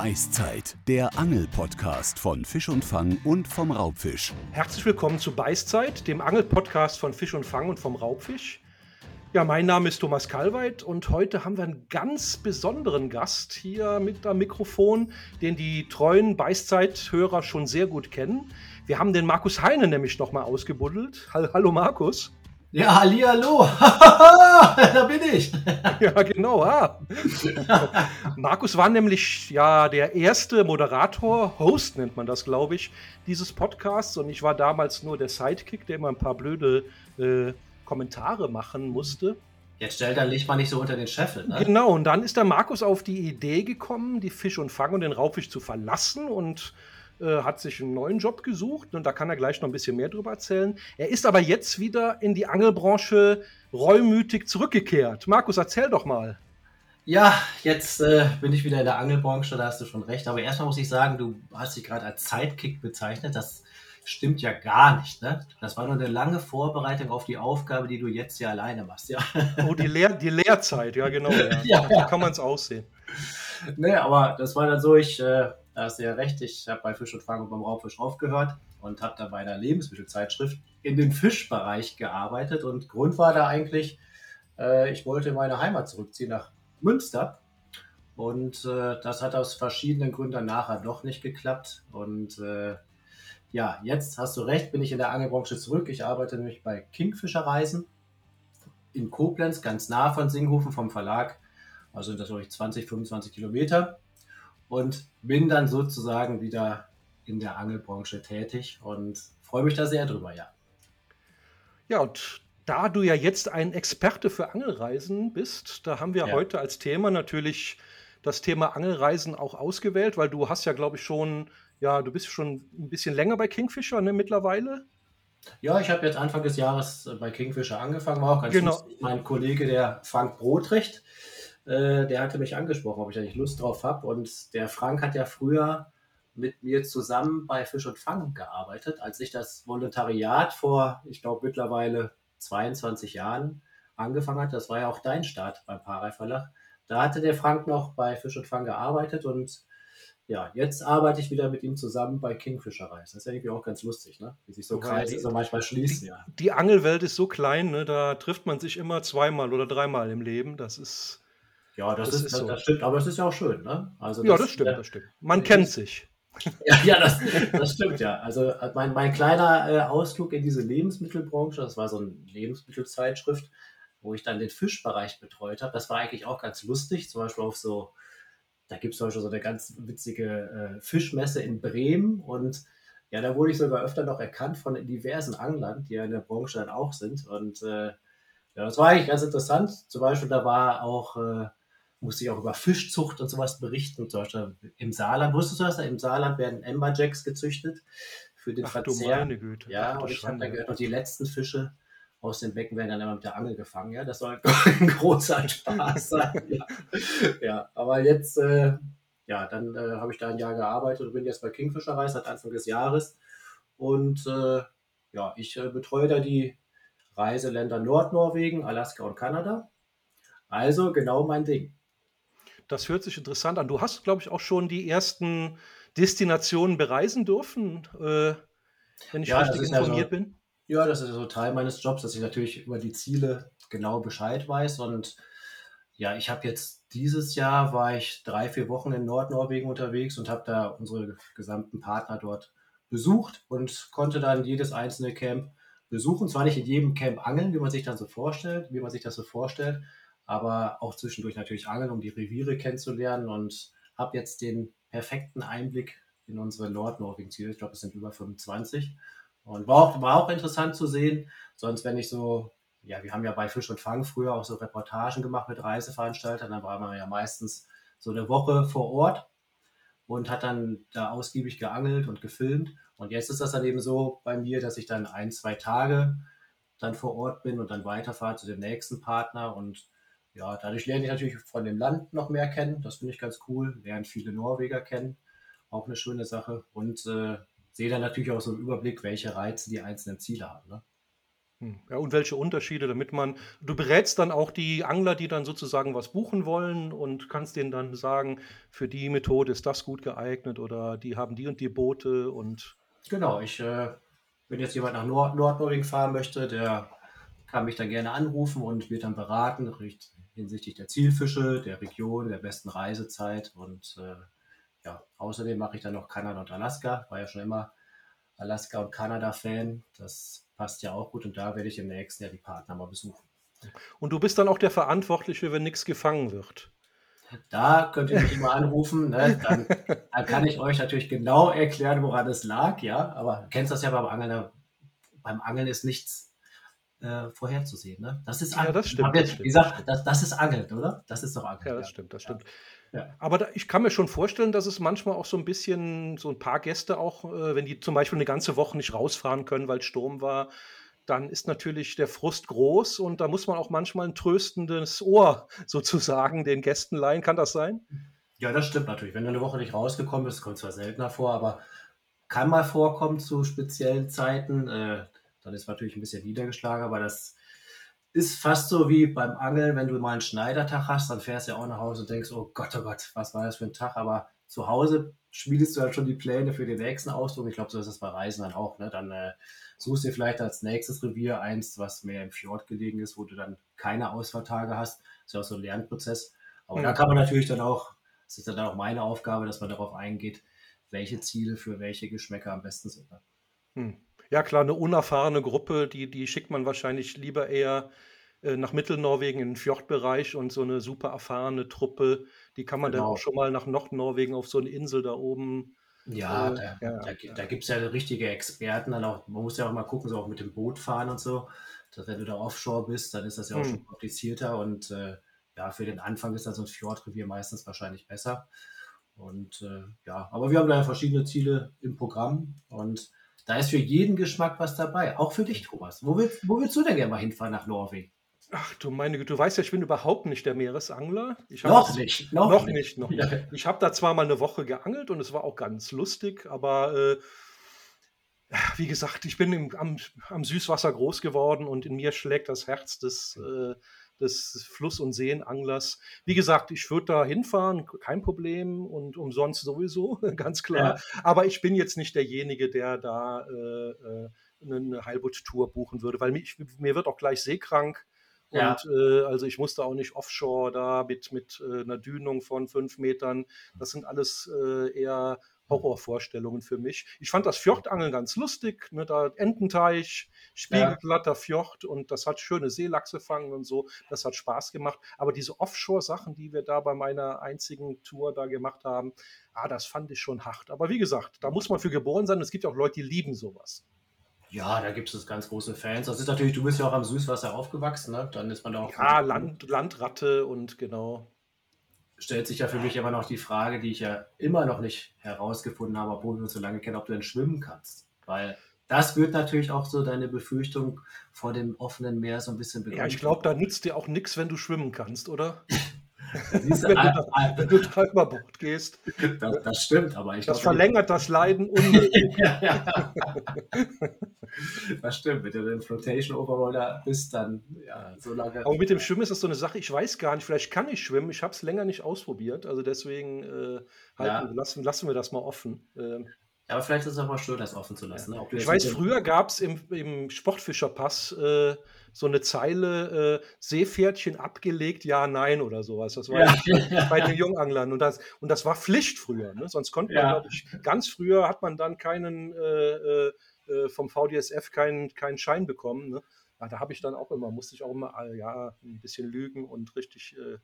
Beißzeit, der Angel-Podcast von Fisch und Fang und vom Raubfisch. Herzlich willkommen zu Beißzeit, dem Angel-Podcast von Fisch und Fang und vom Raubfisch. Ja, mein Name ist Thomas Kalweit und heute haben wir einen ganz besonderen Gast hier mit am Mikrofon, den die treuen Beißzeit-Hörer schon sehr gut kennen. Wir haben den Markus Heine nämlich nochmal ausgebuddelt. Hallo Markus. Ja, hallo, da bin ich. ja, genau. Ah. Markus war nämlich ja der erste Moderator, Host nennt man das, glaube ich, dieses Podcasts. Und ich war damals nur der Sidekick, der immer ein paar blöde äh, Kommentare machen musste. Jetzt stell dein Licht mal nicht so unter den Scheffel. Ne? Genau, und dann ist der Markus auf die Idee gekommen, die Fisch und Fang und den Raubfisch zu verlassen und äh, hat sich einen neuen Job gesucht und da kann er gleich noch ein bisschen mehr drüber erzählen. Er ist aber jetzt wieder in die Angelbranche reumütig zurückgekehrt. Markus, erzähl doch mal. Ja, jetzt äh, bin ich wieder in der Angelbranche, da hast du schon recht. Aber erstmal muss ich sagen, du hast dich gerade als Sidekick bezeichnet. Das stimmt ja gar nicht. Ne? Das war nur eine lange Vorbereitung auf die Aufgabe, die du jetzt ja alleine machst. Ja. Oh, die, Lehr die Lehrzeit, ja genau. Ja. ja, ja. kann man es aussehen. Nee, aber das war dann so, ich äh, da hast du ja recht, ich habe bei Fisch und Fang und beim Raubfisch aufgehört und habe da bei einer Lebensmittelzeitschrift in den Fischbereich gearbeitet. Und Grund war da eigentlich, äh, ich wollte in meine Heimat zurückziehen nach Münster. Und äh, das hat aus verschiedenen Gründen nachher doch nicht geklappt. Und äh, ja, jetzt hast du recht, bin ich in der Angelbranche zurück. Ich arbeite nämlich bei Kingfisher Reisen in Koblenz, ganz nah von Singhofen vom Verlag. Also sind das, glaube ich, 20, 25 Kilometer und bin dann sozusagen wieder in der Angelbranche tätig und freue mich da sehr drüber, ja. Ja, und da du ja jetzt ein Experte für Angelreisen bist, da haben wir ja. heute als Thema natürlich das Thema Angelreisen auch ausgewählt, weil du hast ja, glaube ich, schon, ja, du bist schon ein bisschen länger bei Kingfisher, ne, mittlerweile. Ja, ich habe jetzt Anfang des Jahres bei Kingfisher angefangen, war auch ganz genau. lustig. Mein Kollege, der Frank Brotrecht, äh, der hatte mich angesprochen, ob ich da nicht Lust drauf habe. Und der Frank hat ja früher mit mir zusammen bei Fisch und Fang gearbeitet, als ich das Volontariat vor, ich glaube, mittlerweile 22 Jahren angefangen hat. Das war ja auch dein Start beim Parei Verlag. Da hatte der Frank noch bei Fisch und Fang gearbeitet und ja, jetzt arbeite ich wieder mit ihm zusammen bei Kingfisher Das ist ja irgendwie auch ganz lustig, ne? wie sich so Kreise so manchmal schließen. Die, ja. die Angelwelt ist so klein, ne? da trifft man sich immer zweimal oder dreimal im Leben. Das ist ja, das, das ist, ist so. das stimmt, aber es ist ja auch schön, ne? Also ja, das stimmt, äh, das stimmt. Man kennt sich. Ja, ja das, das stimmt ja. Also äh, mein, mein kleiner äh, Ausflug in diese Lebensmittelbranche, das war so eine Lebensmittelzeitschrift, wo ich dann den Fischbereich betreut habe. Das war eigentlich auch ganz lustig, zum Beispiel auf so, da gibt es zum Beispiel so eine ganz witzige äh, Fischmesse in Bremen und ja, da wurde ich sogar öfter noch erkannt von diversen Anglern, die ja in der Branche dann auch sind. Und äh, ja, das war eigentlich ganz interessant. Zum Beispiel, da war auch musste ich auch über Fischzucht und sowas berichten. Zum Beispiel im Saarland, wusstest du das? Im Saarland werden Amberjacks gezüchtet für den Ach, Verzehr. Du Güte. Ja, Ach, und ich habe da gehört, noch die letzten Fische aus den Becken werden dann immer mit der Angel gefangen. Ja, das soll ein großer Spaß sein. ja. ja, aber jetzt, äh, ja, dann äh, habe ich da ein Jahr gearbeitet und bin jetzt bei Kingfisher Reis seit Anfang des Jahres. Und äh, ja, ich äh, betreue da die Reiseländer Nordnorwegen, Alaska und Kanada. Also genau mein Ding. Das hört sich interessant an. Du hast, glaube ich, auch schon die ersten Destinationen bereisen dürfen, äh, wenn ich ja, richtig informiert also, bin. Ja, das ist so Teil meines Jobs, dass ich natürlich über die Ziele genau Bescheid weiß. Und ja, ich habe jetzt dieses Jahr war ich drei, vier Wochen in Nordnorwegen unterwegs und habe da unsere gesamten Partner dort besucht und konnte dann jedes einzelne Camp besuchen. Zwar nicht in jedem Camp angeln, wie man sich dann so vorstellt, wie man sich das so vorstellt, aber auch zwischendurch natürlich angeln, um die Reviere kennenzulernen und habe jetzt den perfekten Einblick in unsere Nordnorwegen-Ziele. Ich glaube, es sind über 25. Und war auch, war auch interessant zu sehen. Sonst, wenn ich so, ja, wir haben ja bei Fisch und Fang früher auch so Reportagen gemacht mit Reiseveranstaltern, dann war man ja meistens so eine Woche vor Ort und hat dann da ausgiebig geangelt und gefilmt. Und jetzt ist das dann eben so bei mir, dass ich dann ein, zwei Tage dann vor Ort bin und dann weiterfahre zu dem nächsten Partner und ja, dadurch lerne ich natürlich von dem Land noch mehr kennen. Das finde ich ganz cool. Lernen viele Norweger kennen. Auch eine schöne Sache. Und äh, sehe dann natürlich auch so einen Überblick, welche Reize die einzelnen Ziele haben. Ne? Hm. Ja, und welche Unterschiede, damit man du berätst dann auch die Angler, die dann sozusagen was buchen wollen und kannst denen dann sagen, für die Methode ist das gut geeignet oder die haben die und die Boote und Genau, ich, äh, wenn jetzt jemand nach Nord Nordnorwegen fahren möchte, der kann mich dann gerne anrufen und wird dann beraten richt- hinsichtlich der Zielfische, der Region, der besten Reisezeit und äh, ja, außerdem mache ich dann noch Kanada und Alaska, war ja schon immer Alaska und Kanada-Fan, das passt ja auch gut und da werde ich im nächsten Jahr die Partner mal besuchen. und du bist dann auch der Verantwortliche, wenn nichts gefangen wird. Da könnt ihr mich immer anrufen, ne? dann, dann kann ich euch natürlich genau erklären, woran es lag, ja, aber du kennst das ja beim Angeln, beim Angeln ist nichts äh, vorherzusehen, ne? Das ist Ja, Angeln. das stimmt, ihr- das stimmt, Wie gesagt, das, das ist Angeln, oder? Das ist doch Angeln. Ja, das stimmt, das stimmt. Ja. Aber da, ich kann mir schon vorstellen, dass es manchmal auch so ein bisschen, so ein paar Gäste auch, äh, wenn die zum Beispiel eine ganze Woche nicht rausfahren können, weil Sturm war, dann ist natürlich der Frust groß und da muss man auch manchmal ein tröstendes Ohr sozusagen den Gästen leihen. Kann das sein? Ja, das stimmt natürlich. Wenn du eine Woche nicht rausgekommen bist, kommt zwar seltener vor, aber kann mal vorkommen zu speziellen Zeiten. Äh, dann ist natürlich ein bisschen niedergeschlagen, aber das ist fast so wie beim Angeln, wenn du mal einen Schneidertag hast, dann fährst du ja auch nach Hause und denkst, oh Gott, oh Gott, was war das für ein Tag? Aber zu Hause schmiedest du halt schon die Pläne für den nächsten Ausflug. Ich glaube, so ist es bei Reisen dann auch. Ne? Dann äh, suchst dir vielleicht als nächstes Revier eins, was mehr im Fjord gelegen ist, wo du dann keine Ausfahrtage hast. Das ist ja auch so ein Lernprozess. Aber Mhm. da kann man natürlich dann auch, das ist dann auch meine Aufgabe, dass man darauf eingeht, welche Ziele für welche Geschmäcker am besten sind. Ne? Hm. Ja, klar, eine unerfahrene Gruppe, die, die schickt man wahrscheinlich lieber eher äh, nach Mittelnorwegen in den Fjordbereich und so eine super erfahrene Truppe, die kann man dann Genau. auch schon mal nach Nordnorwegen auf so eine Insel da oben. Ja, Äh, da, ja, da, da gibt es ja richtige Experten. Dann auch, man muss ja auch mal gucken, so auch mit dem Boot fahren und so. Dass wenn du da offshore bist, dann ist das ja auch Hm. schon komplizierter und äh, ja, für den Anfang ist dann so ein Fjordrevier meistens wahrscheinlich besser. Und äh, ja, aber wir haben da ja verschiedene Ziele im Programm und da ist für jeden Geschmack was dabei. Auch für dich, Thomas. Wo willst, wo willst du denn gerne mal hinfahren nach Norwegen? Ach du meine Güte, du weißt ja, ich bin überhaupt nicht der Meeresangler. Ich habe Noch das- nicht. Noch nicht, noch Ja. nicht. Ich habe da zwar mal eine Woche geangelt und es war auch ganz lustig, aber äh, wie gesagt, ich bin im, am, am Süßwasser groß geworden und in mir schlägt das Herz des, äh, des Fluss- und Seenanglers. Wie gesagt, ich würde da hinfahren, kein Problem und umsonst sowieso, ganz klar. Aber ich bin jetzt nicht derjenige, der da äh, äh, eine Heilbutt-Tour buchen würde, weil mich, mir wird auch gleich seekrank. Ja. Und äh, also ich musste auch nicht offshore da mit, mit äh, einer Dünung von fünf Metern. Das sind alles äh, eher Horrorvorstellungen für mich. Ich fand das Fjordangeln ganz lustig, ne, da Ententeich, spiegelglatter Fjord und das hat schöne Seelachse fangen und so. Das hat Spaß gemacht. Aber diese Offshore-Sachen, die wir da bei meiner einzigen Tour da gemacht haben, ah, das fand ich schon hart. Aber wie gesagt, da muss man für geboren sein. Es gibt ja auch Leute, die lieben sowas. Ja, da gibt es ganz große Fans. Das ist natürlich, du bist ja auch am Süßwasser aufgewachsen, ne? Dann ist man da auch. Ja, Land, Landratte und genau. Stellt sich ja für mich aber noch die Frage, die ich ja immer noch nicht herausgefunden habe, obwohl wir uns so lange kennen, ob du denn schwimmen kannst. Weil das wird natürlich auch so deine Befürchtung vor dem offenen Meer so ein bisschen Ja, ich glaube, da nützt dir auch nichts, wenn du schwimmen kannst, oder? Siehst du, wenn, du ah, da, ah, wenn du da über Bord gehst. das, das stimmt, aber ich Das glaube, verlängert das Leiden unmöglich. ja, ja. das stimmt. Wenn du den Flotation Overall da bist, dann ja, so lange. Aber mit dem Schwimmen ist das so eine Sache, ich weiß gar nicht, vielleicht kann ich schwimmen, ich habe es länger nicht ausprobiert, also deswegen äh, halten, Ja. lassen, lassen wir das mal offen. Ähm, aber vielleicht ist es auch mal schön, das offen zu lassen. Ne? Ich weiß, früher gab es im, im Sportfischerpass äh, so eine Zeile äh, Seepferdchen abgelegt, ja, nein oder sowas. Das war Ja. bei den Junganglern und das, und das war Pflicht früher. Ne? Sonst konnte man, Ja. glaube ich, ganz früher hat man dann keinen äh, äh, äh, vom VDSF keinen, keinen Schein bekommen. Ne? Ja, da habe ich dann auch immer, musste ich auch immer äh, ja, ein bisschen lügen und richtig äh,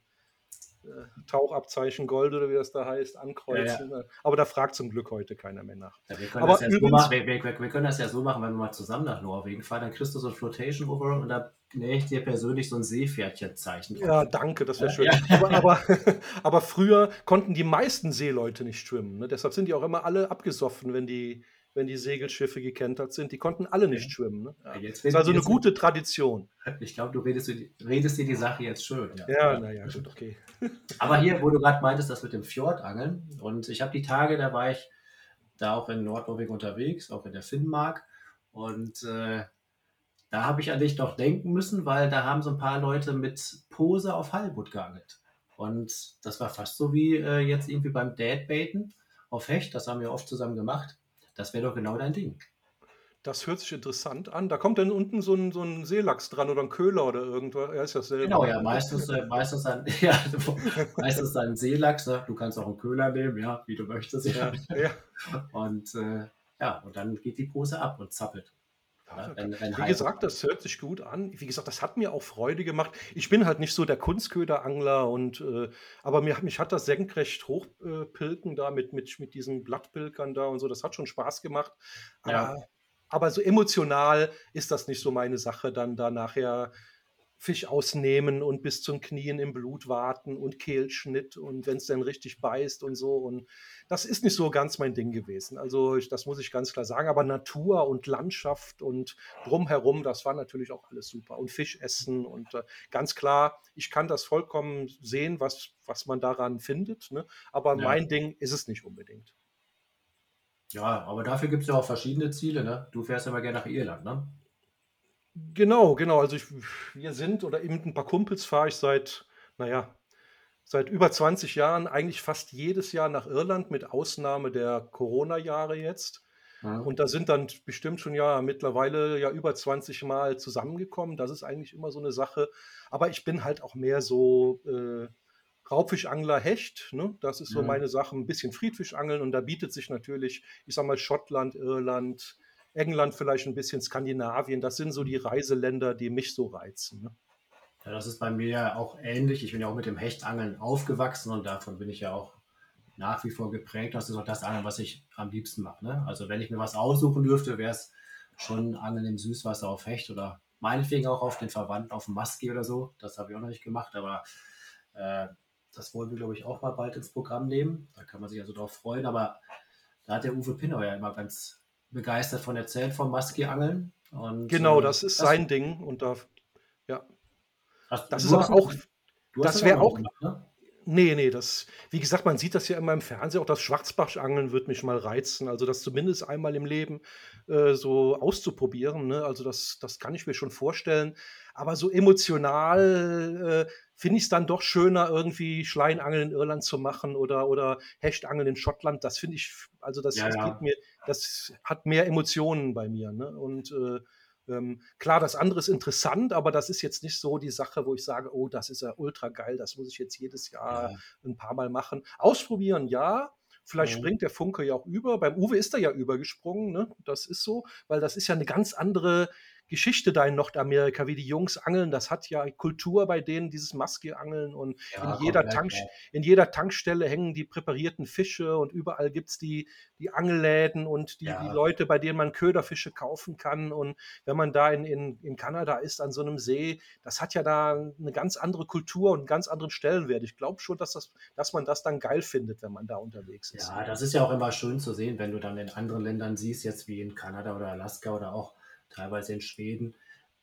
Tauchabzeichen Gold oder wie das da heißt, ankreuzen. ne? Aber da fragt zum Glück heute keiner mehr nach. Ja, wir, können Aber das ja so machen, wir, wir, wir können das ja so machen, wenn wir mal zusammen nach Norwegen fahren, dann kriegst du so ein Flotation Overall und da nähe ich dir persönlich so ein Seepferdchenzeichen. Ja, danke, das wäre schön. Ja. Aber, aber, aber früher konnten die meisten Seeleute nicht schwimmen. Ne? Deshalb sind die auch immer alle abgesoffen, wenn die, wenn die Segelschiffe gekentert sind. Die konnten alle nicht schwimmen. Ne? Ja. Ja, jetzt Das ist also eine gute Tradition. Ich glaube, du redest, dir die- redest dir die Sache jetzt schön. Ja, naja, gut, okay. Aber hier, wo du gerade meintest, das mit dem Fjordangeln. Und ich habe die Tage, da war ich da auch in Nordnorwegen unterwegs, auch in der Finnmark. Und äh, da habe ich an dich doch denken müssen, weil da haben so ein paar Leute mit Pose auf Halbut geangelt. Und das war fast so wie äh, jetzt irgendwie beim Dad-Baiten auf Hecht. Das haben wir oft zusammen gemacht. Das wäre doch genau dein Ding. Das hört sich interessant an. Da kommt dann unten so ein, so ein Seelachs dran oder ein Köhler oder irgendwas. Er ist dasselbe. Genau, ja, meistens, äh, meistens, dann, ja, meistens dann Seelachs. Ne? Du kannst auch einen Köhler nehmen, ja, wie du möchtest. Ja. ja. Und äh, ja, und dann geht die Pose ab und zappelt. Wenn, wenn wie gesagt, das hört sich gut an. Wie gesagt, das hat mir auch Freude gemacht. Ich bin halt nicht so der Kunstköderangler und äh, aber mir, mich hat das senkrecht hochpilken äh, da mit, mit, mit diesen Blattpilkern da und so, das hat schon Spaß gemacht. Aber ja aber so emotional ist das nicht so meine Sache, dann da nachher Fisch ausnehmen und bis zum Knien im Blut warten und Kehlschnitt und wenn es dann richtig beißt und so. Und das ist nicht so ganz mein Ding gewesen. Also ich, das muss ich ganz klar sagen. Aber Natur und Landschaft und drumherum, das war natürlich auch alles super. Und Fisch essen und äh, ganz klar, ich kann das vollkommen sehen, was, was man daran findet. Ne? Aber ja. mein Ding ist es nicht unbedingt. Ja, aber dafür gibt es ja auch verschiedene Ziele, ne? Du fährst ja mal gerne nach Irland, ne? Genau, genau. Also ich, wir sind oder eben ein paar Kumpels fahre ich seit, naja, seit über 20 Jahren eigentlich fast jedes Jahr nach Irland, mit Ausnahme der Corona-Jahre jetzt. Ja. Und da sind dann bestimmt schon ja mittlerweile ja über 20 Mal zusammengekommen. Das ist eigentlich immer so eine Sache. Aber ich bin halt auch mehr so äh, Raubfischangler Hecht, ne? das ist so mhm. meine Sache, ein bisschen Friedfischangeln und da bietet sich natürlich, ich sag mal, Schottland, Irland, England, vielleicht ein bisschen Skandinavien, das sind so die Reiseländer, die mich so reizen. Ne? Ja, das ist bei mir auch ähnlich. Ich bin ja auch mit dem Hechtangeln aufgewachsen und davon bin ich ja auch nach wie vor geprägt. Das ist auch das Angeln, was ich am liebsten mache. Ne? Also wenn ich mir was aussuchen dürfte, wäre es schon Angeln im Süßwasser auf Hecht oder meinetwegen auch auf den Verwandten auf dem Maski oder so. Das habe ich auch noch nicht gemacht, aber äh, das wollen wir, glaube ich, auch mal bald ins Programm nehmen. Da kann man sich also darauf freuen. Aber da hat der Uwe Pinner ja immer ganz begeistert von erzählt, vom Maski-Angeln. genau, äh, das ist das, sein Ding. Und da, ja. Hast, das ist aber auch, das wäre auch, gemacht, ne? Nee, nee, das, wie gesagt, man sieht das ja immer im Fernsehen, auch das Schwarzbachangeln wird mich mal reizen. Also das zumindest einmal im Leben äh, so auszuprobieren. Ne? Also das, das kann ich mir schon vorstellen. Aber so emotional äh, finde ich es dann doch schöner, irgendwie Schleinangeln in Irland zu machen oder, oder Hechtangeln in Schottland. Das finde ich, also das, ja, das ja. mir, das hat mehr Emotionen bei mir. Ne? Und äh, ähm, klar, das andere ist interessant, aber das ist jetzt nicht so die Sache, wo ich sage, oh, das ist ja ultra geil, das muss ich jetzt jedes Jahr ja. ein paar Mal machen. Ausprobieren, ja. Vielleicht mhm. springt der Funke ja auch über. Beim Uwe ist er ja übergesprungen, ne? Das ist so, weil das ist ja eine ganz andere Geschichte da in Nordamerika, wie die Jungs angeln. Das hat ja Kultur bei denen, dieses Maske-Angeln. Und ja, in, jeder Tank, in jeder Tankstelle hängen die präparierten Fische und überall gibt es die, die Angelläden und die, ja. die Leute, bei denen man Köderfische kaufen kann. Und wenn man da in, in, in Kanada ist, an so einem See, das hat ja da eine ganz andere Kultur und einen ganz anderen Stellenwert. Ich glaube schon, dass, das, dass man das dann geil findet, wenn man da unterwegs ist. Ja, das ist ja auch immer schön zu sehen, wenn du dann in anderen Ländern siehst, jetzt wie in Kanada oder Alaska oder auch teilweise in Schweden,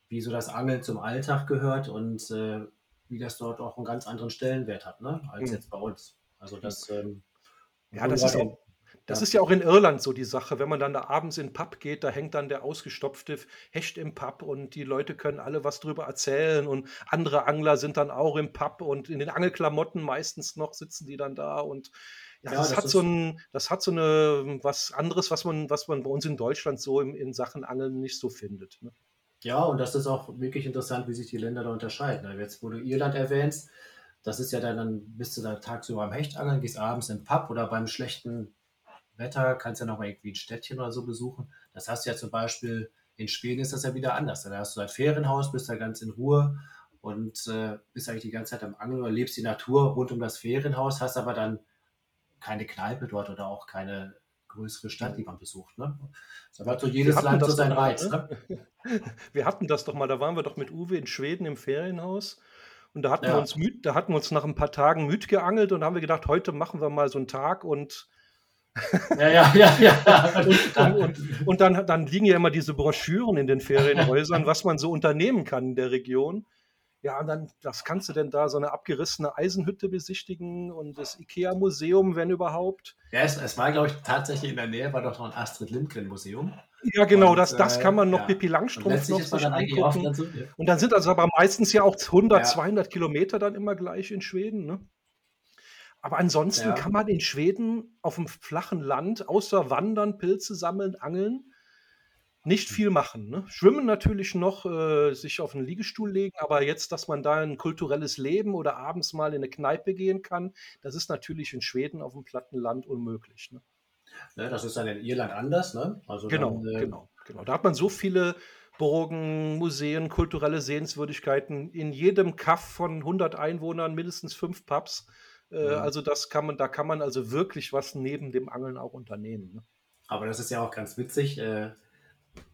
wie so das Angeln zum Alltag gehört und äh, wie das dort auch einen ganz anderen Stellenwert hat, ne, als mhm. jetzt bei uns. Also das. Ähm, ja, das ist auch. Das ja. ist ja auch in Irland so die Sache. Wenn man dann da abends in den Pub geht, da hängt dann der ausgestopfte Hecht im Pub und die Leute können alle was drüber erzählen und andere Angler sind dann auch im Pub und in den Angelklamotten meistens noch sitzen die dann da und ja, das, das, hat so ein, das hat so eine was anderes, was man, was man bei uns in Deutschland so in, in Sachen Angeln nicht so findet. Ne? Ja, und das ist auch wirklich interessant, wie sich die Länder da unterscheiden. Also jetzt, wo du Irland erwähnst, das ist ja dann, dann bist du da tagsüber am Hechtangeln, gehst abends im Pub oder beim schlechten Wetter kannst du ja noch mal irgendwie ein Städtchen oder so besuchen. Das hast du ja zum Beispiel in Schweden ist das ja wieder anders. Da hast du ein Ferienhaus, bist da ganz in Ruhe und äh, bist eigentlich die ganze Zeit am Angeln oder lebst die Natur rund um das Ferienhaus, hast aber dann keine Kneipe dort oder auch keine größere Stadt, die man besucht. Ne? Da hat so jedes Land so seinen Reiz. Ne? Wir hatten das doch mal, da waren wir doch mit Uwe in Schweden im Ferienhaus. Und da hatten, ja. wir uns müd, da hatten wir uns nach ein paar Tagen müd geangelt und haben wir gedacht, heute machen wir mal so einen Tag und ja, ja, ja, ja. und, dann, und, und dann, dann, liegen ja immer diese Broschüren in den Ferienhäusern, was man so unternehmen kann in der Region. Ja, und dann, was kannst du denn da, so eine abgerissene Eisenhütte besichtigen und das IKEA-Museum, wenn überhaupt? Ja, es, es war, glaube ich, tatsächlich in der Nähe, war doch noch ein Astrid Lindgren-Museum. Ja, genau, und, das, das kann man noch, ja. Pippi Langstrumpf noch sich angucken. Dazu, ja. Und dann sind also aber meistens ja auch 100, ja. 200 Kilometer dann immer gleich in Schweden. Ne? Aber ansonsten ja. kann man in Schweden auf dem flachen Land außer Wandern, Pilze sammeln, Angeln nicht viel machen. Ne? Schwimmen natürlich noch, äh, sich auf einen Liegestuhl legen, aber jetzt, dass man da ein kulturelles Leben oder abends mal in eine Kneipe gehen kann, das ist natürlich in Schweden auf dem platten Land unmöglich. Ne? Ne, das ist dann in Irland anders, ne? Also genau, dann, äh, genau, genau. Da hat man so viele Burgen, Museen, kulturelle Sehenswürdigkeiten. In jedem Kaff von 100 Einwohnern mindestens fünf Pubs. Äh, mhm. Also das kann man, da kann man also wirklich was neben dem Angeln auch unternehmen. Ne? Aber das ist ja auch ganz witzig. Äh,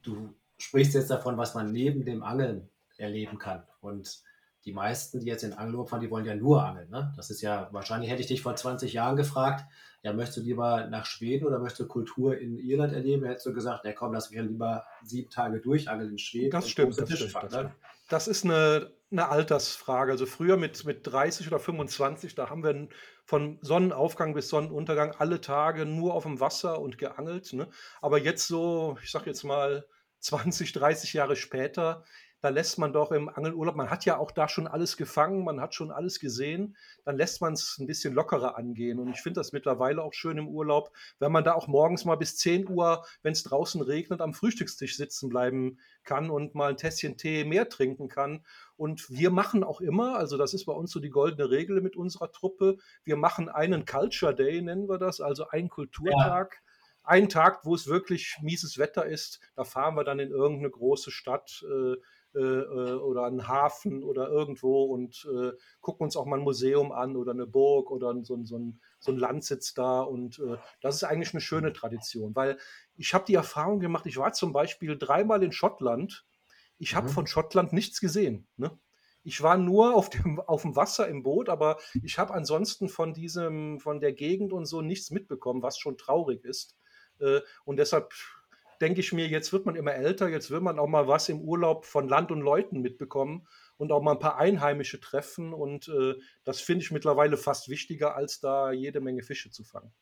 du sprichst jetzt davon, was man neben dem Angeln erleben kann. Und die meisten, die jetzt in Angelurlaub fahren, die wollen ja nur angeln. Ne? Das ist ja, wahrscheinlich hätte ich dich vor 20 Jahren gefragt, ja, möchtest du lieber nach Schweden oder möchtest du Kultur in Irland erleben? Hättest du gesagt, ja komm, lass mich lieber sieben Tage durchangeln in Schweden. Das stimmt, das stimmt, fahren, das, ne? das ist eine, eine Altersfrage. Also früher mit, mit 30 oder 25, da haben wir von Sonnenaufgang bis Sonnenuntergang alle Tage nur auf dem Wasser und geangelt. Ne? Aber jetzt so, ich sag jetzt mal 20, 30 Jahre später, da lässt man doch im Angelurlaub, man hat ja auch da schon alles gefangen, man hat schon alles gesehen, dann lässt man es ein bisschen lockerer angehen. Und ich finde das mittlerweile auch schön im Urlaub, wenn man da auch morgens mal bis 10 Uhr, wenn es draußen regnet, am Frühstückstisch sitzen bleiben kann und mal ein Tässchen Tee mehr trinken kann. Und wir machen auch immer, also das ist bei uns so die goldene Regel mit unserer Truppe, wir machen einen Culture Day, nennen wir das, also einen Kulturtag. Ja einen Tag, wo es wirklich mieses Wetter ist, da fahren wir dann in irgendeine große Stadt, äh, äh, äh, oder einen Hafen oder irgendwo und äh, gucken uns auch mal ein Museum an oder eine Burg oder so, so, ein, so ein Landsitz da. Und äh, das ist eigentlich eine schöne Tradition, weil ich habe die Erfahrung gemacht, ich war zum Beispiel dreimal in Schottland. Ich habe mhm. von Schottland nichts gesehen. Ne? Ich war nur auf dem, auf dem Wasser im Boot, aber ich habe ansonsten von diesem, von der Gegend und so nichts mitbekommen, was schon traurig ist. Äh, und deshalb denke ich mir, jetzt wird man immer älter, jetzt will man auch mal was im Urlaub von Land und Leuten mitbekommen und auch mal ein paar Einheimische treffen. Und äh, das finde ich mittlerweile fast wichtiger, als da jede Menge Fische zu fangen.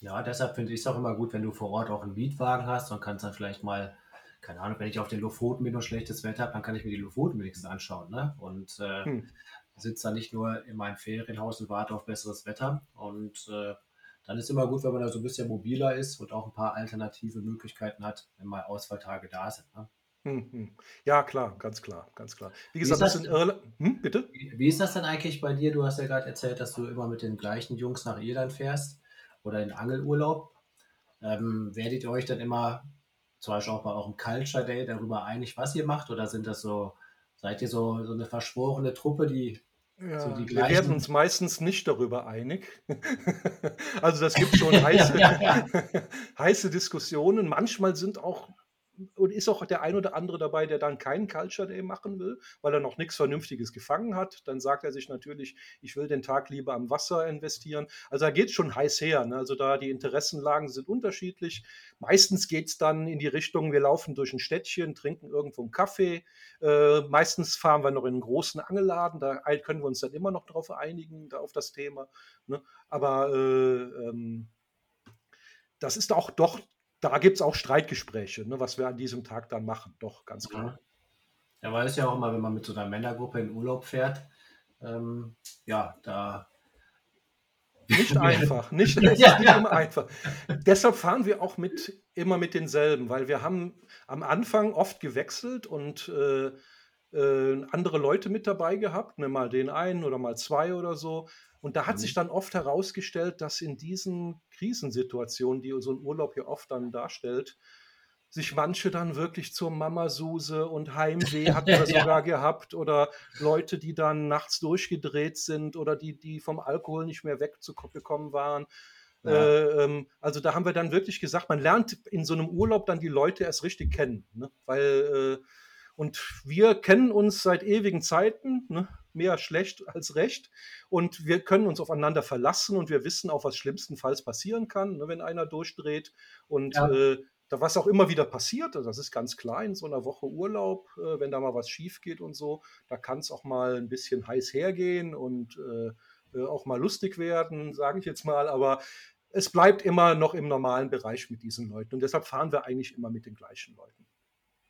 Ja, deshalb finde ich es auch immer gut, wenn du vor Ort auch einen Mietwagen hast und kannst dann vielleicht mal, keine Ahnung, wenn ich auf den Lofoten bin und schlechtes Wetter habe, dann kann ich mir die Lofoten wenigstens anschauen. Ne? Und äh, hm. sitze dann nicht nur in meinem Ferienhaus und warte auf besseres Wetter. Und äh, dann ist immer gut, wenn man da so ein bisschen mobiler ist und auch ein paar alternative Möglichkeiten hat, wenn mal Ausfalltage da sind. Ne? Hm, hm. Ja, klar, ganz klar, ganz klar. Wie gesagt, das, das sind Irland. Hm, bitte? Wie ist das denn eigentlich bei dir? Du hast ja gerade erzählt, dass du immer mit den gleichen Jungs nach Irland fährst oder in Angelurlaub. Ähm, werdet ihr euch dann immer, zum Beispiel auch bei eurem Culture Day, darüber einig, was ihr macht? Oder sind das so, seid ihr so, so eine verschworene Truppe, die ja, so wir werden uns meistens nicht darüber einig. also das gibt schon heiße, heiße Diskussionen. Manchmal sind auch und ist auch der ein oder andere dabei, der dann keinen Culture Day machen will, weil er noch nichts Vernünftiges gefangen hat. Dann sagt er sich natürlich, ich will den Tag lieber am Wasser investieren. Also da geht es schon heiß her. Ne? Also da die Interessenlagen sind unterschiedlich. Meistens geht es dann in die Richtung, wir laufen durch ein Städtchen, trinken irgendwo einen Kaffee. Äh, meistens fahren wir noch in einen großen Angelladen. Da können wir uns dann immer noch darauf einigen, da auf das Thema. Ne? Aber äh, ähm, das ist auch doch da gibt es auch Streitgespräche, ne, was wir an diesem Tag dann machen. Doch, ganz klar. Ja, weil es ja auch immer, wenn man mit so einer Männergruppe in Urlaub fährt, ähm, ja, da. Nicht einfach, nicht, ja, ja. nicht immer einfach. Deshalb fahren wir auch mit, immer mit denselben, weil wir haben am Anfang oft gewechselt und äh, äh, andere Leute mit dabei gehabt, ne, mal den einen oder mal zwei oder so. Und da hat mhm. sich dann oft herausgestellt, dass in diesen Krisensituationen, die so ein Urlaub hier oft dann darstellt, sich manche dann wirklich zur Mamasuse und Heimweh hatten wir ja. sogar gehabt oder Leute, die dann nachts durchgedreht sind oder die, die vom Alkohol nicht mehr wegzubekommen waren. Ja. Äh, ähm, also da haben wir dann wirklich gesagt, man lernt in so einem Urlaub dann die Leute erst richtig kennen, ne? weil äh, und wir kennen uns seit ewigen Zeiten, ne? Mehr schlecht als recht. Und wir können uns aufeinander verlassen und wir wissen auch, was schlimmstenfalls passieren kann, ne? wenn einer durchdreht. Und ja. äh, da was auch immer wieder passiert, also das ist ganz klar in so einer Woche Urlaub, äh, wenn da mal was schief geht und so, da kann es auch mal ein bisschen heiß hergehen und äh, äh, auch mal lustig werden, sage ich jetzt mal, aber es bleibt immer noch im normalen Bereich mit diesen Leuten und deshalb fahren wir eigentlich immer mit den gleichen Leuten.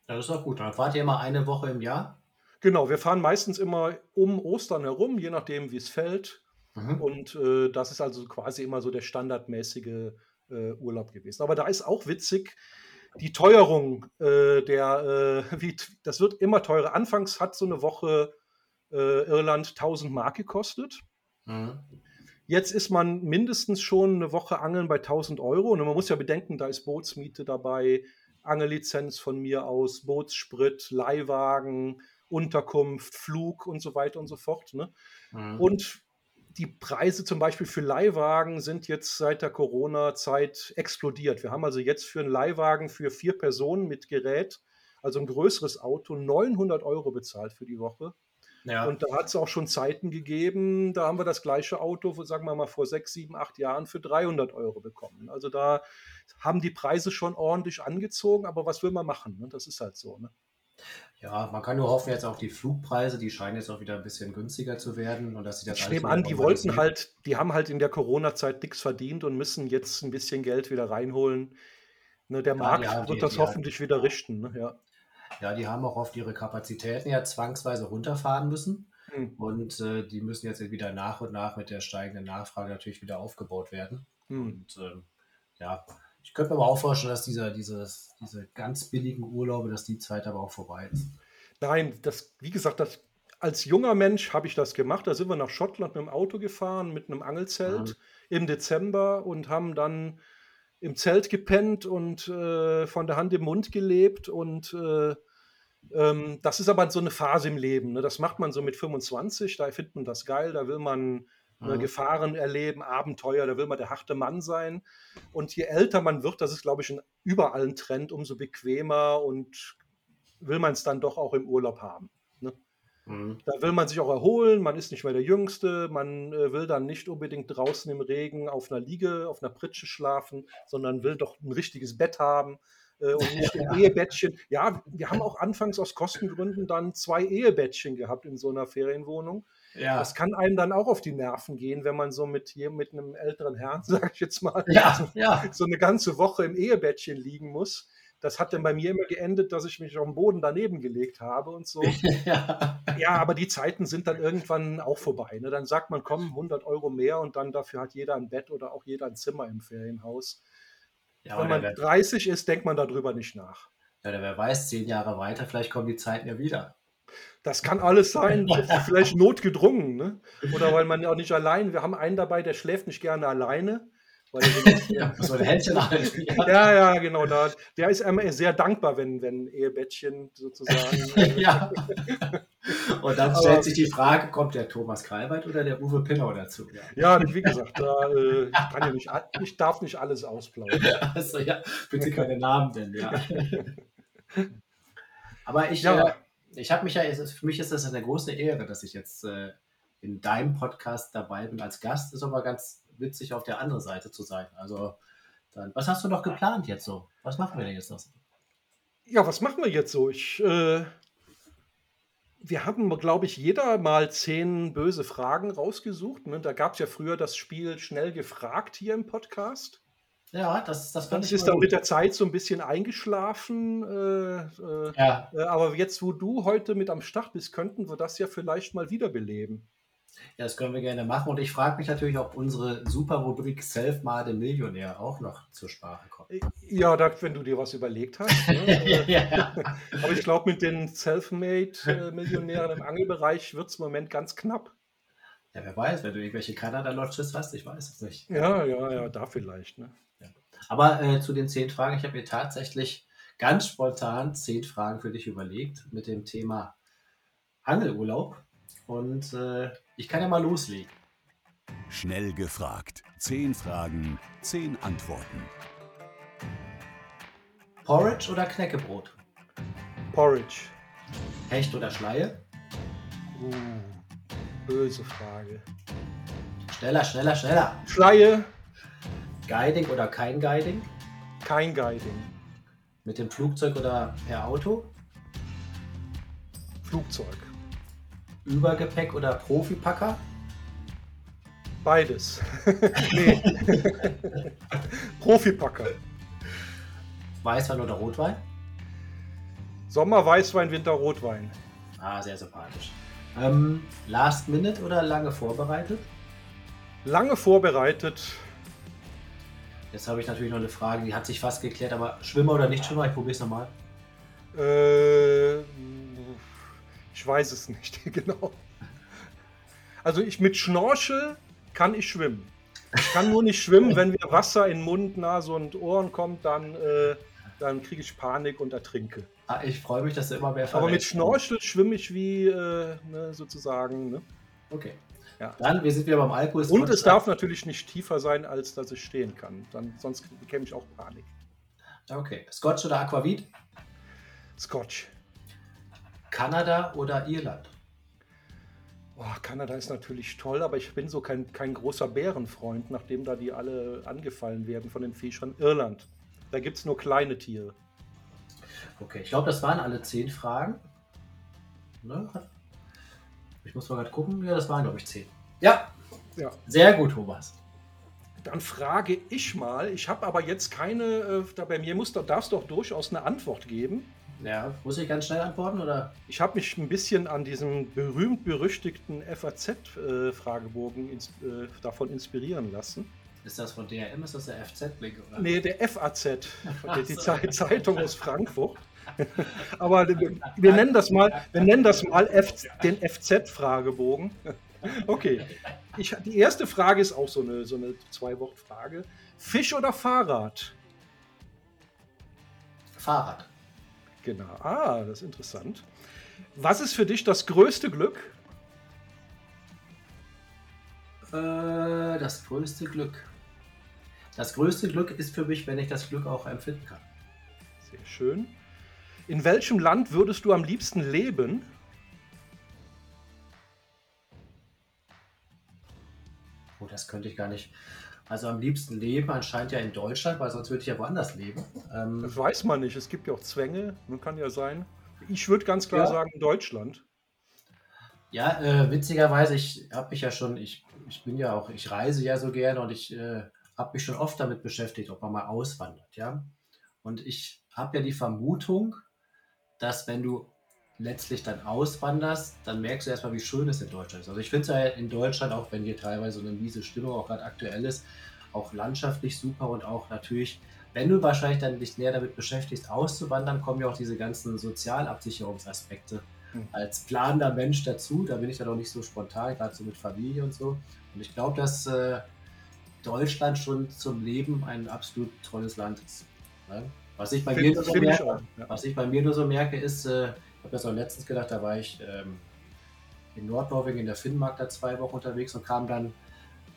Ja, das ist auch gut. Dann fahrt ihr immer eine Woche im Jahr? Genau, wir fahren meistens immer um Ostern herum, je nachdem, wie es fällt. Mhm. Und äh, das ist also quasi immer so der standardmäßige äh, Urlaub gewesen. Aber da ist auch witzig, die Teuerung äh, der, äh, wie, das wird immer teurer. Anfangs hat so eine Woche äh, Irland 1000 Mark gekostet. Mhm. Jetzt ist man mindestens schon eine Woche angeln bei 1000 Euro. Und man muss ja bedenken, da ist Bootsmiete dabei, Angellizenz von mir aus, Bootssprit, Leihwagen, Unterkunft, Flug und so weiter und so fort. Ne? Mhm. Und die Preise zum Beispiel für Leihwagen sind jetzt seit der Corona-Zeit explodiert. Wir haben also jetzt für einen Leihwagen für vier Personen mit Gerät, also ein größeres Auto, 900 Euro bezahlt für die Woche. Ja. Und da hat es auch schon Zeiten gegeben, da haben wir das gleiche Auto, sagen wir mal, vor sechs, sieben, acht Jahren für 300 Euro bekommen. Also da haben die Preise schon ordentlich angezogen, aber was will man machen? Ne? Das ist halt so. Ne? Ja, man kann nur hoffen, jetzt auch die Flugpreise, die scheinen jetzt auch wieder ein bisschen günstiger zu werden und dass sie das Ich nehme an, die wollten halt, die haben halt in der Corona-Zeit nichts verdient und müssen jetzt ein bisschen Geld wieder reinholen. Ne, der ja, Markt ja, wird die, das die hoffentlich haben, wieder richten. Ne? Ja. ja, die haben auch oft ihre Kapazitäten ja zwangsweise runterfahren müssen. Hm. Und äh, die müssen jetzt wieder nach und nach mit der steigenden Nachfrage natürlich wieder aufgebaut werden. Hm. Und äh, ja, ich könnte mir aber auch vorstellen, dass dieser, dieses, diese ganz billigen Urlaube, dass die Zeit aber auch vorbei ist. Nein, das, wie gesagt, das, als junger Mensch habe ich das gemacht. Da sind wir nach Schottland mit dem Auto gefahren, mit einem Angelzelt mhm. im Dezember und haben dann im Zelt gepennt und äh, von der Hand im Mund gelebt. Und äh, ähm, das ist aber so eine Phase im Leben. Ne? Das macht man so mit 25, da findet man das geil, da will man Ne, mhm. Gefahren erleben, Abenteuer, da will man der harte Mann sein. Und je älter man wird, das ist, glaube ich, ein, überall ein Trend, umso bequemer und will man es dann doch auch im Urlaub haben. Ne? Mhm. Da will man sich auch erholen, man ist nicht mehr der Jüngste, man äh, will dann nicht unbedingt draußen im Regen auf einer Liege, auf einer Pritsche schlafen, sondern will doch ein richtiges Bett haben äh, und nicht ein. Ehebettchen. Ja, wir haben auch anfangs aus Kostengründen dann zwei Ehebettchen gehabt in so einer Ferienwohnung. Ja. Das kann einem dann auch auf die Nerven gehen, wenn man so mit hier mit einem älteren Herrn, sage ich jetzt mal, ja, ja. so eine ganze Woche im Ehebettchen liegen muss. Das hat dann bei mir immer geendet, dass ich mich auf den Boden daneben gelegt habe und so. Ja, ja aber die Zeiten sind dann irgendwann auch vorbei. Ne? Dann sagt man, komm, 100 Euro mehr und dann dafür hat jeder ein Bett oder auch jeder ein Zimmer im Ferienhaus. Ja, Wenn man 30 ist, denkt man darüber nicht nach. Ja, wer weiß, zehn Jahre weiter, vielleicht kommen die Zeiten ja wieder. Das kann alles sein, vielleicht notgedrungen, ne? Oder weil man ja auch nicht allein, wir haben einen dabei, der schläft nicht gerne alleine. Weil ja, so ein Händchen halten. Ja. ja, genau. Da, der ist einem sehr dankbar, wenn, wenn Ehebettchen sozusagen. ja. Und dann stellt Aber, sich die Frage: Kommt der Thomas Kalbert oder der Uwe Pinau dazu? Ja, ja wie gesagt, da, äh, ich, kann ja nicht, ich darf nicht alles ausplaudern. Also, ja, bitte keine Namen denn, ja. Aber ich. Ja. Äh, ich habe mich ja, für mich ist das eine große Ehre, dass ich jetzt äh, in deinem Podcast dabei bin als Gast. Ist aber ganz witzig, auf der anderen Seite zu sein. Also, dann, was hast du noch geplant jetzt so? Was machen wir denn jetzt noch? Ja, was machen wir jetzt so? Ich, äh, wir haben, glaube ich, jeder mal zehn böse Fragen rausgesucht. Ne? Da gab es ja früher das Spiel schnell gefragt hier im Podcast. Ja, das, das fand das ist dann gut. mit der Zeit so ein bisschen eingeschlafen. Äh, äh, ja. Äh, aber jetzt, wo du heute mit am Start bist, könnten wir das ja vielleicht mal wiederbeleben. Ja, das können wir gerne machen. Und ich frage mich natürlich, ob unsere super Rubrik Self-Made Millionär auch noch zur Sprache kommt. Äh, ja, da, wenn du dir was überlegt hast. Ne? ja. Aber ich glaube, mit den Self-Made Millionären im Angelbereich wird es im Moment ganz knapp. Ja, wer weiß, wenn du irgendwelche Kanada-Lodges hast, ich weiß es nicht. Ja, ja, ja, da vielleicht. Ne? Aber äh, zu den zehn Fragen, ich habe mir tatsächlich ganz spontan zehn Fragen für dich überlegt mit dem Thema Angelurlaub. Und äh, ich kann ja mal loslegen. Schnell gefragt. Zehn Fragen, zehn Antworten. Porridge oder Knäckebrot? Porridge. Hecht oder Schleie? Uh, böse Frage. Schneller, schneller, schneller. Schleie. Guiding oder kein Guiding? Kein Guiding. Mit dem Flugzeug oder per Auto? Flugzeug. Übergepäck oder Profipacker? Beides. nee. Profipacker. Weißwein oder Rotwein? Sommer Weißwein, Winter Rotwein. Ah, sehr sympathisch. Ähm, last Minute oder lange vorbereitet? Lange vorbereitet. Jetzt habe ich natürlich noch eine Frage, die hat sich fast geklärt, aber Schwimmer oder nicht Schwimmer? Ich probiere es nochmal. Äh, ich weiß es nicht genau. Also ich mit Schnorchel kann ich schwimmen. Ich kann nur nicht schwimmen, wenn mir Wasser in Mund, Nase und Ohren kommt, dann, äh, dann kriege ich Panik und ertrinke. Ah, ich freue mich, dass du immer mehr Aber mit verrätst. Schnorchel schwimme ich wie äh, ne, sozusagen. Ne? Okay. Ja. Dann, wir sind wieder beim Alkohol. Und es darf natürlich nicht tiefer sein, als dass ich stehen kann. Dann, sonst bekäme ich auch Panik. Okay. Scotch oder Aquavit? Scotch. Kanada oder Irland? Boah, Kanada ist natürlich toll, aber ich bin so kein, kein großer Bärenfreund, nachdem da die alle angefallen werden von den Fischern. Irland. Da gibt es nur kleine Tiere. Okay, ich glaube, das waren alle zehn Fragen. Ne? Ich muss mal gerade gucken. Ja, das waren, glaube ich, zehn. Ja, Ja. sehr gut, Thomas. Dann frage ich mal, ich habe aber jetzt keine, äh, da bei mir muss, da darfst du doch durchaus eine Antwort geben. Ja, muss ich ganz schnell antworten oder? Ich habe mich ein bisschen an diesem berühmt-berüchtigten FAZ-Fragebogen ins, äh, davon inspirieren lassen. Ist das von DRM? Ist das der FZ-Link? oder? Nee, der FAZ, die, die Zeitung aus Frankfurt. Aber wir, wir nennen das mal, wir nennen das mal F, den FZ-Fragebogen. Okay. Ich, die erste Frage ist auch so eine, so eine Zwei-Wort-Frage. Fisch oder Fahrrad? Fahrrad. Genau. Ah, das ist interessant. Was ist für dich das größte Glück? Äh, das größte Glück. Das größte Glück ist für mich, wenn ich das Glück auch empfinden kann. Sehr schön. In welchem Land würdest du am liebsten leben? Oh, das könnte ich gar nicht. Also am liebsten leben anscheinend ja in Deutschland, weil sonst würde ich ja woanders leben. Ähm, Das weiß man nicht. Es gibt ja auch Zwänge. Man kann ja sein. Ich würde ganz klar Ja. sagen Deutschland. Ja, äh, witzigerweise, ich habe mich ja schon, ich, ich bin ja auch, ich reise ja so gerne und ich äh, habe mich schon oft damit beschäftigt, ob man mal auswandert, ja. Und ich habe ja die Vermutung, dass wenn du letztlich dann auswanderst, dann merkst du erstmal, wie schön es in Deutschland ist. Also ich finde es ja in Deutschland, auch wenn hier teilweise so eine miese Stimmung auch gerade aktuell ist, auch landschaftlich super und auch natürlich, wenn du wahrscheinlich dann dich näher damit beschäftigst, auszuwandern, kommen ja auch diese ganzen Sozialabsicherungsaspekte Hm. als planender Mensch dazu. Da bin ich ja noch nicht so spontan, gerade so mit Familie und so. Und ich glaube, dass äh, Deutschland schon zum Leben ein absolut tolles Land ist. Ne? Was ich bei mir nur so merke. Ja. was ich bei mir nur so merke, ist, äh, ich habe das auch letztens gedacht, da war ich ähm, in Nordnorwegen in der Finnmark da zwei Wochen unterwegs und kam dann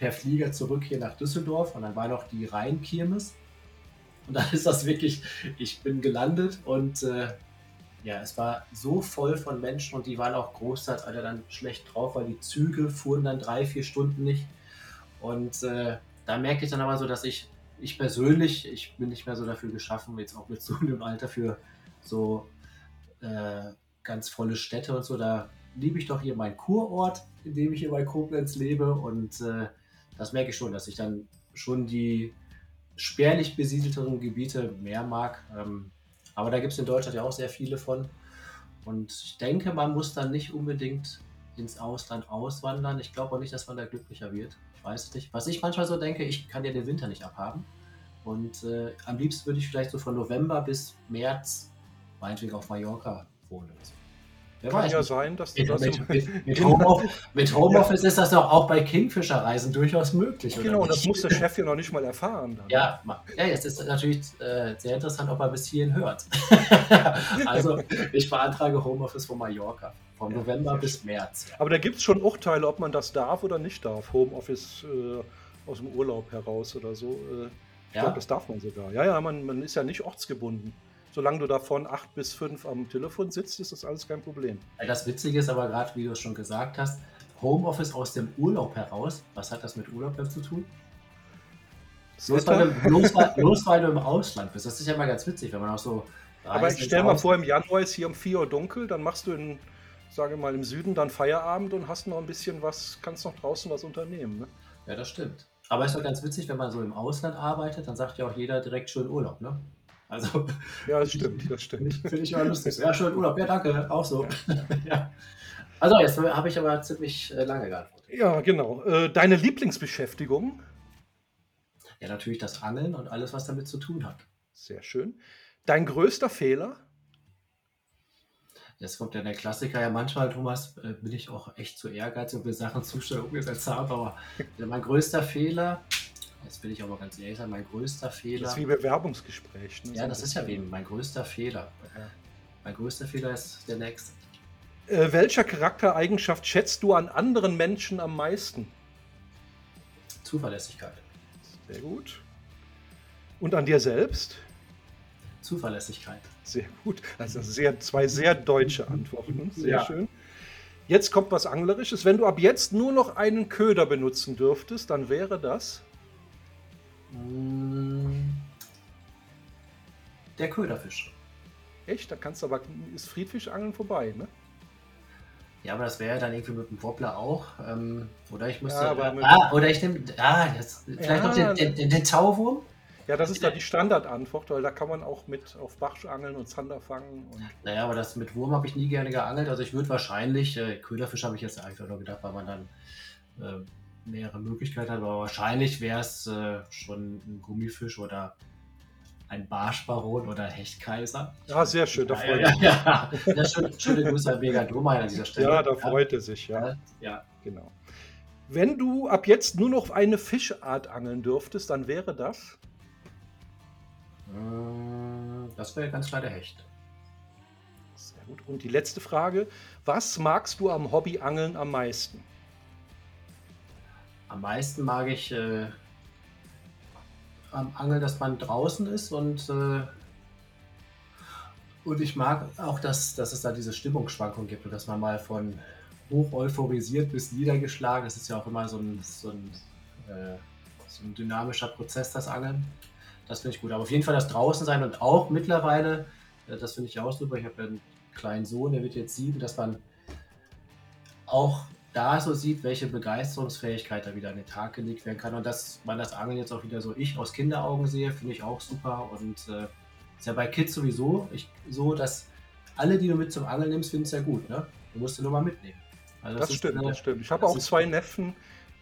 per Flieger zurück hier nach Düsseldorf und dann war noch die Rheinkirmes. Und dann ist das wirklich, ich bin gelandet und äh, ja, es war so voll von Menschen und die waren auch großteils alle dann schlecht drauf, weil die Züge fuhren dann drei, vier Stunden nicht. Und äh, da merke ich dann aber so, dass ich, ich persönlich, ich bin nicht mehr so dafür geschaffen, jetzt auch mit so einem Alter für so äh, ganz volle Städte und so. Da liebe ich doch hier meinen Kurort, in dem ich hier bei Koblenz lebe. Und äh, das merke ich schon, dass ich dann schon die spärlich besiedelteren Gebiete mehr mag. Ähm, aber da gibt es in Deutschland ja auch sehr viele von. Und ich denke, man muss dann nicht unbedingt ins Ausland auswandern. Ich glaube auch nicht, dass man da glücklicher wird. Ich weiß es nicht. Was ich manchmal so denke, ich kann ja den Winter nicht abhaben. Und äh, am liebsten würde ich vielleicht so von November bis März meinetwegen auf Mallorca wohnen. Wer Kann weiß. ja sein, dass du Mit, das mit, mit, mit, Homeoffice, mit Homeoffice ist das doch auch bei Kingfisher-Reisen durchaus möglich. Genau, und das nicht? muss der Chef ja noch nicht mal erfahren. Dann. Ja, ja, jetzt ist natürlich äh, sehr interessant, ob er bis hierhin hört. also, ich beantrage Homeoffice von Mallorca. Ja, November bis März. Aber da gibt es schon Urteile, ob man das darf oder nicht darf. Homeoffice äh, aus dem Urlaub heraus oder so. Äh, ich Ja? glaube, das darf man sogar. Ja, ja, man, man ist ja nicht ortsgebunden. Solange du davon acht bis fünf am Telefon sitzt, ist das alles kein Problem. Das Witzige ist aber gerade, wie du es schon gesagt hast, Homeoffice aus dem Urlaub heraus. Was hat das mit Urlaub zu tun? Bloß weil, du, bloß, weil, bloß weil du im Ausland bist. Das ist ja mal ganz witzig, wenn man auch so. Aber ich stell mal vor, im Januar ist hier um 4 Uhr dunkel, dann machst du in, sage mal, im Süden dann Feierabend und hast noch ein bisschen was, kannst noch draußen was unternehmen. Ne? Ja, das stimmt. Aber es ist doch ganz witzig, wenn man so im Ausland arbeitet, dann sagt ja auch jeder direkt schön Urlaub, ne? Also. Ja, das stimmt, das stimmt. Finde ich immer lustig. Ja, schön Urlaub. Ja, danke, auch so. ja. Also, jetzt habe ich aber ziemlich äh, lange geantwortet. Ja, genau. Äh, deine Lieblingsbeschäftigung? Ja, natürlich das Angeln und alles, was damit zu tun hat. Sehr schön. Dein größter Fehler? Jetzt kommt ja der Klassiker. Ja, manchmal, Thomas, äh, bin ich auch echt zu ehrgeizig und will Sachen zu schnell umgesetzt haben. Aber mein größter Fehler, jetzt will ich aber ganz ehrlich sein, mein größter Fehler. Das ist wie Bewerbungsgespräch. Ne? Ja, das ist ja wie mein größter Fehler. Ja. Mein größter Fehler ist der nächste. Äh, welcher Charaktereigenschaft schätzt du an anderen Menschen am meisten? Zuverlässigkeit. Sehr gut. Und an dir selbst? Zuverlässigkeit. Sehr gut. Also sehr, zwei sehr deutsche Antworten. Sehr ja. schön. Jetzt kommt was Anglerisches. Wenn du ab jetzt nur noch einen Köder benutzen dürftest, dann wäre das? Der Köderfisch. Echt? Da kannst du aber, ist Friedfischangeln vorbei, ne? Ja, aber das wäre dann irgendwie mit dem Wobbler auch. Ähm, oder ich müsste. Ja, ah, oder ich nehme. Ah, jetzt, vielleicht ja, noch den, den, den, den, Tauwurm. Ja, das ist da die Standardantwort, weil da kann man auch mit auf Bach angeln und Zander fangen. Und naja, aber das mit Wurm habe ich nie gerne geangelt. Also ich würde wahrscheinlich, äh, Köderfisch habe ich jetzt einfach nur gedacht, weil man dann äh, mehrere Möglichkeiten hat, aber wahrscheinlich wäre es äh, schon ein Gummifisch oder ein Barschbaron oder Hechtkaiser. Ja, sehr schön, da freut ja, ja, ja. ja schön, schöne Grüße an Vega Drummer an dieser Stelle. Ja, da freut er sich, ja. Ja, genau. Wenn du ab jetzt nur noch eine Fischart angeln dürftest, dann wäre das? Äh, das wäre ganz klar der Hecht. Sehr gut. Und die letzte Frage: Was magst du am Hobbyangeln am meisten? Am meisten mag ich äh, am Angeln, dass man draußen ist und, äh, und ich mag auch, dass, dass es da diese Stimmungsschwankung gibt und dass man mal von hoch euphorisiert bis niedergeschlagen, das ist ja auch immer so ein, so ein, äh, so ein dynamischer Prozess, das Angeln. Das finde ich gut. Aber auf jeden Fall das draußen sein und auch mittlerweile, äh, das finde ich auch super. Ich habe einen kleinen Sohn, der wird jetzt sieben, dass man auch da so sieht, welche Begeisterungsfähigkeit da wieder an den Tag gelegt werden kann. Und dass man das Angeln jetzt auch wieder so ich aus Kinderaugen sehe, finde ich auch super. Und äh, ist ja bei Kids sowieso ich, so, dass alle, die du mit zum Angeln nimmst, finden es ja gut. Ne? Du musst sie nur mal mitnehmen. Also das, das stimmt, eine, das stimmt. Ich habe auch zwei Neffen,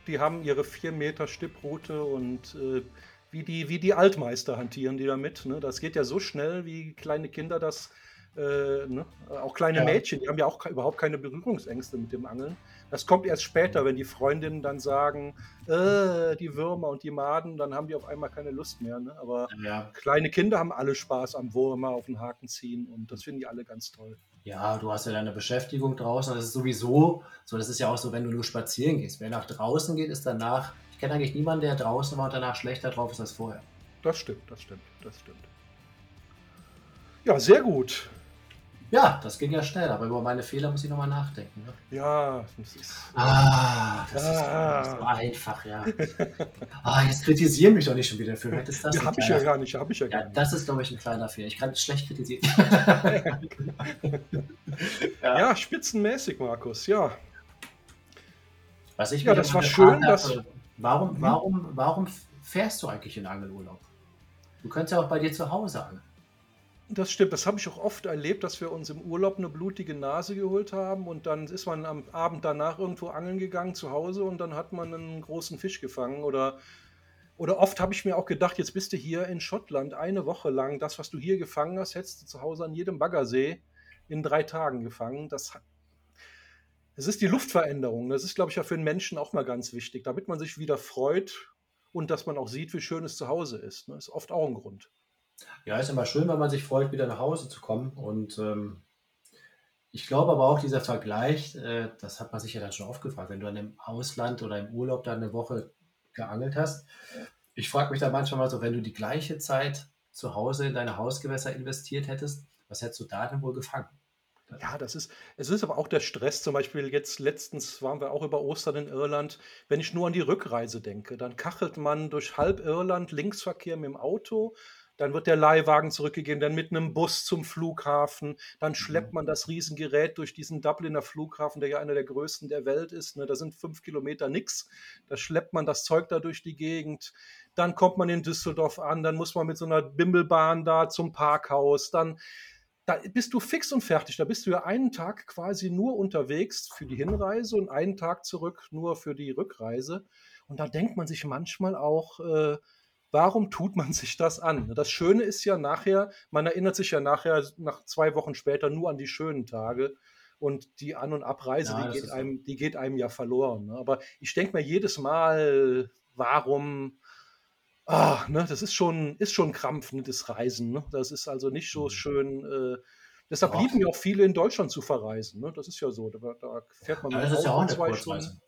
die haben ihre vier Meter Stipproute und äh, wie, die, wie die Altmeister hantieren die damit. Ne? Das geht ja so schnell, wie kleine Kinder das äh, ne? Auch kleine ja. Mädchen, die haben ja auch überhaupt keine Berührungsängste mit dem Angeln. Das kommt erst später, wenn die Freundinnen dann sagen, äh, die Würmer und die Maden, dann haben die auf einmal keine Lust mehr. Ne? Aber ja. kleine Kinder haben alle Spaß am Würmer auf den Haken ziehen und das finden die alle ganz toll. Ja, du hast ja deine Beschäftigung draußen. Das ist sowieso so, das ist ja auch so, wenn du nur spazieren gehst. Wer nach draußen geht, ist danach, kenne eigentlich niemanden, der draußen war und danach schlechter drauf ist als vorher. Das stimmt, das stimmt, das stimmt. Ja, sehr gut. Ja, das ging ja schnell, aber über meine Fehler muss ich nochmal nachdenken. Ne? Ja, das ist. Ah, das, ah. Ist, so einfach, ja. ah, jetzt kritisieren mich doch nicht schon wieder für. Hättest das ja, habe ich ja gar nicht, habe ich ja, ja nicht. Das ist, glaube ich, ein kleiner Fehler. Ich kann schlecht kritisieren. ja. ja, spitzenmäßig, Markus, ja. Was ich ja, das war schön, dass. Warum, mhm. warum, warum fährst du eigentlich in Angelurlaub? Du könntest ja auch bei dir zu Hause angeln. Das stimmt, das habe ich auch oft erlebt, dass wir uns im Urlaub eine blutige Nase geholt haben und dann ist man am Abend danach irgendwo angeln gegangen zu Hause und dann hat man einen großen Fisch gefangen oder oder oft habe ich mir auch gedacht, jetzt bist du hier in Schottland eine Woche lang, das, was du hier gefangen hast, hättest du zu Hause an jedem Baggersee in drei Tagen gefangen. Das, das ist die Luftveränderung. Das ist, glaube ich, ja für den Menschen auch mal ganz wichtig, damit man sich wieder freut und dass man auch sieht, wie schön es zu Hause ist. Das ist oft auch ein Grund. Ja, ist immer schön, wenn man sich freut, wieder nach Hause zu kommen. Und ähm, ich glaube aber auch, dieser Vergleich, äh, das hat man sich ja dann schon oft gefragt, wenn du dann im Ausland oder im Urlaub dann eine Woche geangelt hast. Ich frage mich da manchmal mal so, wenn du die gleiche Zeit zu Hause in deine Hausgewässer investiert hättest, was hättest du da denn wohl gefangen? Ja, das ist es ist aber auch der Stress. Zum Beispiel jetzt letztens waren wir auch über Ostern in Irland. Wenn ich nur an die Rückreise denke, dann kachelt man durch halb Irland Linksverkehr mit dem Auto, dann wird der Leihwagen zurückgegeben, dann mit einem Bus zum Flughafen, dann schleppt Mhm. man das Riesengerät durch diesen Dubliner Flughafen, der ja einer der größten der Welt ist, ne? Da sind 5 Kilometer nix. Da schleppt man das Zeug da durch die Gegend. Dann kommt man in Düsseldorf an, dann muss man mit so einer Bimmelbahn da zum Parkhaus, dann da bist du fix und fertig. Da bist du ja einen Tag quasi nur unterwegs für die Hinreise und einen Tag zurück nur für die Rückreise. Und da denkt man sich manchmal auch, äh, warum tut man sich das an? Das Schöne ist ja nachher, man erinnert sich ja nachher nach zwei Wochen später nur an die schönen Tage. Und die An- und Abreise, Ja, die geht einem, die geht einem ja verloren. Ne? Aber ich denke mir jedes Mal, warum Ah, ne, das ist schon ist schon Krampf, ne, das Reisen, ne? Das ist also nicht so Mhm. schön, äh deshalb Doch. lieben ja auch viele in Deutschland zu verreisen, ne? Das ist ja so. Da da fährt man dem das ist ja auch eine 2 Kurzreise. Stunden.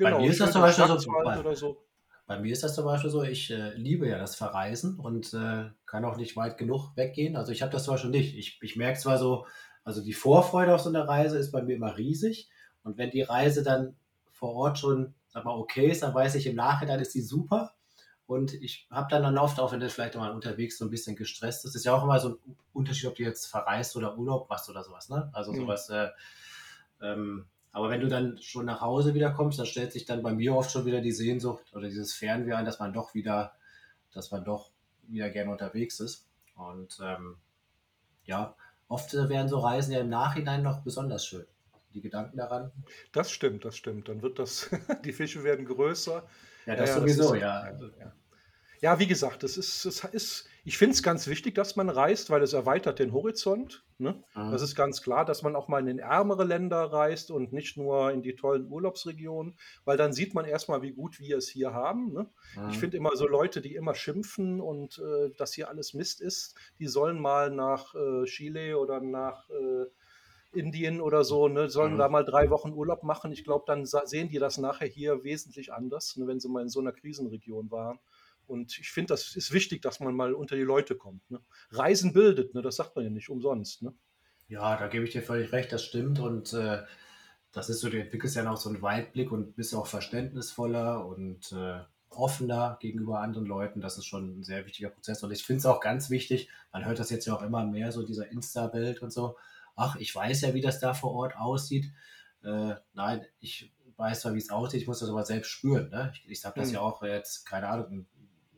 Bei Genau, mir ist das zum Beispiel so, bei, so. bei mir ist das zum Beispiel so, ich äh, liebe ja das Verreisen und äh, kann auch nicht weit genug weggehen. Also ich habe das zum Beispiel nicht. Ich, ich merke zwar so, also die Vorfreude auf so eine Reise ist bei mir immer riesig. Und wenn die Reise dann vor Ort schon, sag mal, okay ist, dann weiß ich im Nachhinein ist die super. Und ich habe dann dann oft auch, wenn du vielleicht mal unterwegs so ein bisschen gestresst ist, ist ja auch immer so ein Unterschied, ob du jetzt verreist oder Urlaub machst oder sowas. Ne? Also Mhm. sowas. Äh, ähm, aber wenn du dann schon nach Hause wieder kommst, dann stellt sich dann bei mir oft schon wieder die Sehnsucht oder dieses Fernweh ein, dass man doch wieder, dass man doch wieder gerne unterwegs ist. Und ähm, ja, oft äh, werden so Reisen ja im Nachhinein noch besonders schön. Die Gedanken daran. Das stimmt, das stimmt. Dann wird das die Fische werden größer. Ja, das ja, das sowieso, ist ja. ja, Also, ja. Ja, wie gesagt, das ist es ist ich finde es ganz wichtig, dass man reist, weil es erweitert den Horizont, ne? mhm. Das ist ganz klar, dass man auch mal in ärmere Länder reist und nicht nur in die tollen Urlaubsregionen, weil dann sieht man erst mal, wie gut wir es hier haben, ne? Ich Mhm. finde immer so Leute, die immer schimpfen und, äh, dass hier alles Mist ist, die sollen mal nach, äh, Chile oder nach, äh, Indien oder so, ne, sollen Mhm. da mal 3 Wochen Urlaub machen. Ich glaube, dann sehen die das nachher hier wesentlich anders, ne, wenn sie mal in so einer Krisenregion waren. Und ich finde, das ist wichtig, dass man mal unter die Leute kommt, ne? Reisen bildet, ne, das sagt man ja nicht umsonst, ne? Ja, da gebe ich dir völlig recht, das stimmt. Und äh, das ist so, du entwickelst ja noch so einen Weitblick und bist auch verständnisvoller und äh, offener gegenüber anderen Leuten. Das ist schon ein sehr wichtiger Prozess. Und ich finde es auch ganz wichtig, man hört das jetzt ja auch immer mehr, so dieser Insta-Welt und so. Ach, ich weiß ja, wie das da vor Ort aussieht. Äh, nein, ich weiß zwar, wie es aussieht, ich muss das aber selbst spüren. Ne? Ich, ich habe das Mhm. ja auch jetzt, keine Ahnung, ein,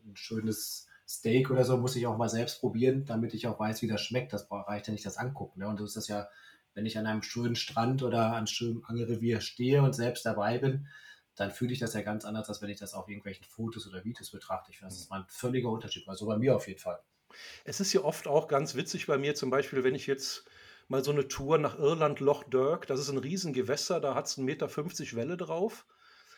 ein schönes Steak oder so muss ich auch mal selbst probieren, damit ich auch weiß, wie das schmeckt. Das reicht ja nicht das angucken. Ne? Und so ist das ja, wenn ich an einem schönen Strand oder an einem schönen Angelrevier stehe und selbst dabei bin, dann fühle ich das ja ganz anders, als wenn ich das auf irgendwelchen Fotos oder Videos betrachte. Ich finde, das ist mal ein völliger Unterschied. Also bei mir auf jeden Fall. Es ist ja oft auch ganz witzig bei mir, zum Beispiel, wenn ich jetzt mal so eine Tour nach Irland, Loch Derg, das ist ein Riesengewässer, da hat's 1,50 Meter Welle drauf.